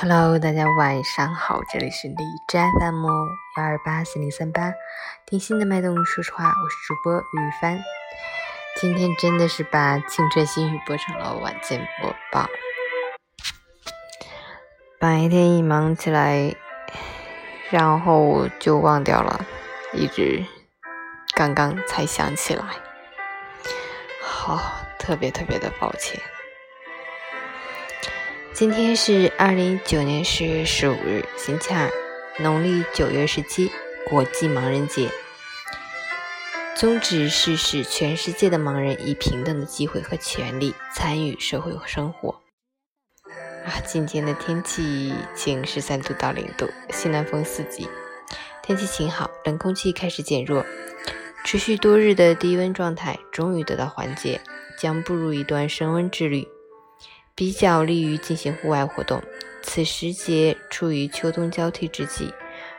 Hello，大家晚上好，这里是荔枝 FM 幺二八四零三八，听心的脉动。说实话，我是主播雨帆。今天真的是把青春心语播成了晚间播报。白天一忙起来，然后就忘掉了，一直刚刚才想起来，好，特别特别的抱歉。今天是二零一九年十月十五日，星期二，农历九月十七，国际盲人节。宗旨是使全世界的盲人以平等的机会和权利参与社会和生活。啊，今天的天气晴，十三度到零度，西南风四级，天气晴好，冷空气开始减弱，持续多日的低温状态终于得到缓解，将步入一段升温之旅。比较利于进行户外活动。此时节处于秋冬交替之际，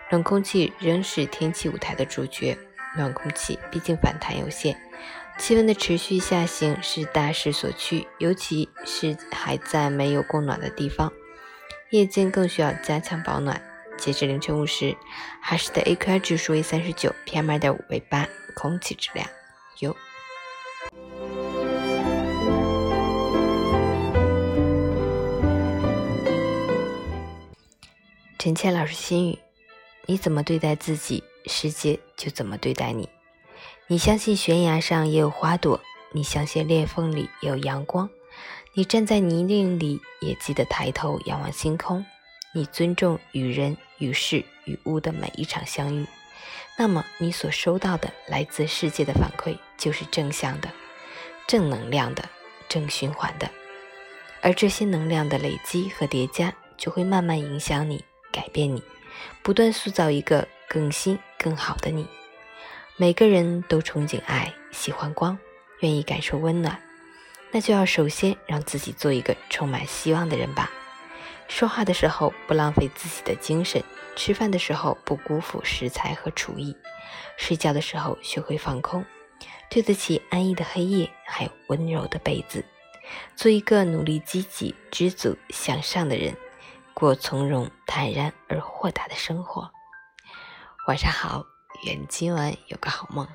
冷空气仍是天气舞台的主角。暖空气毕竟反弹有限，气温的持续下行是大势所趋，尤其是还在没有供暖的地方，夜间更需要加强保暖。截至凌晨五时，哈市的 AQI 指数为三十九，PM 二点五为八，空气质量优。陈倩老师心语：你怎么对待自己，世界就怎么对待你。你相信悬崖上也有花朵，你相信裂缝里也有阳光。你站在泥泞里，也记得抬头仰望星空。你尊重与人、与事、与物的每一场相遇，那么你所收到的来自世界的反馈就是正向的、正能量的、正循环的。而这些能量的累积和叠加，就会慢慢影响你。改变你，不断塑造一个更新、更好的你。每个人都憧憬爱，喜欢光，愿意感受温暖，那就要首先让自己做一个充满希望的人吧。说话的时候不浪费自己的精神，吃饭的时候不辜负食材和厨艺，睡觉的时候学会放空，对得起安逸的黑夜，还有温柔的被子。做一个努力、积极、知足、向上的人。过从容、坦然而豁达的生活。晚上好，愿今晚有个好梦。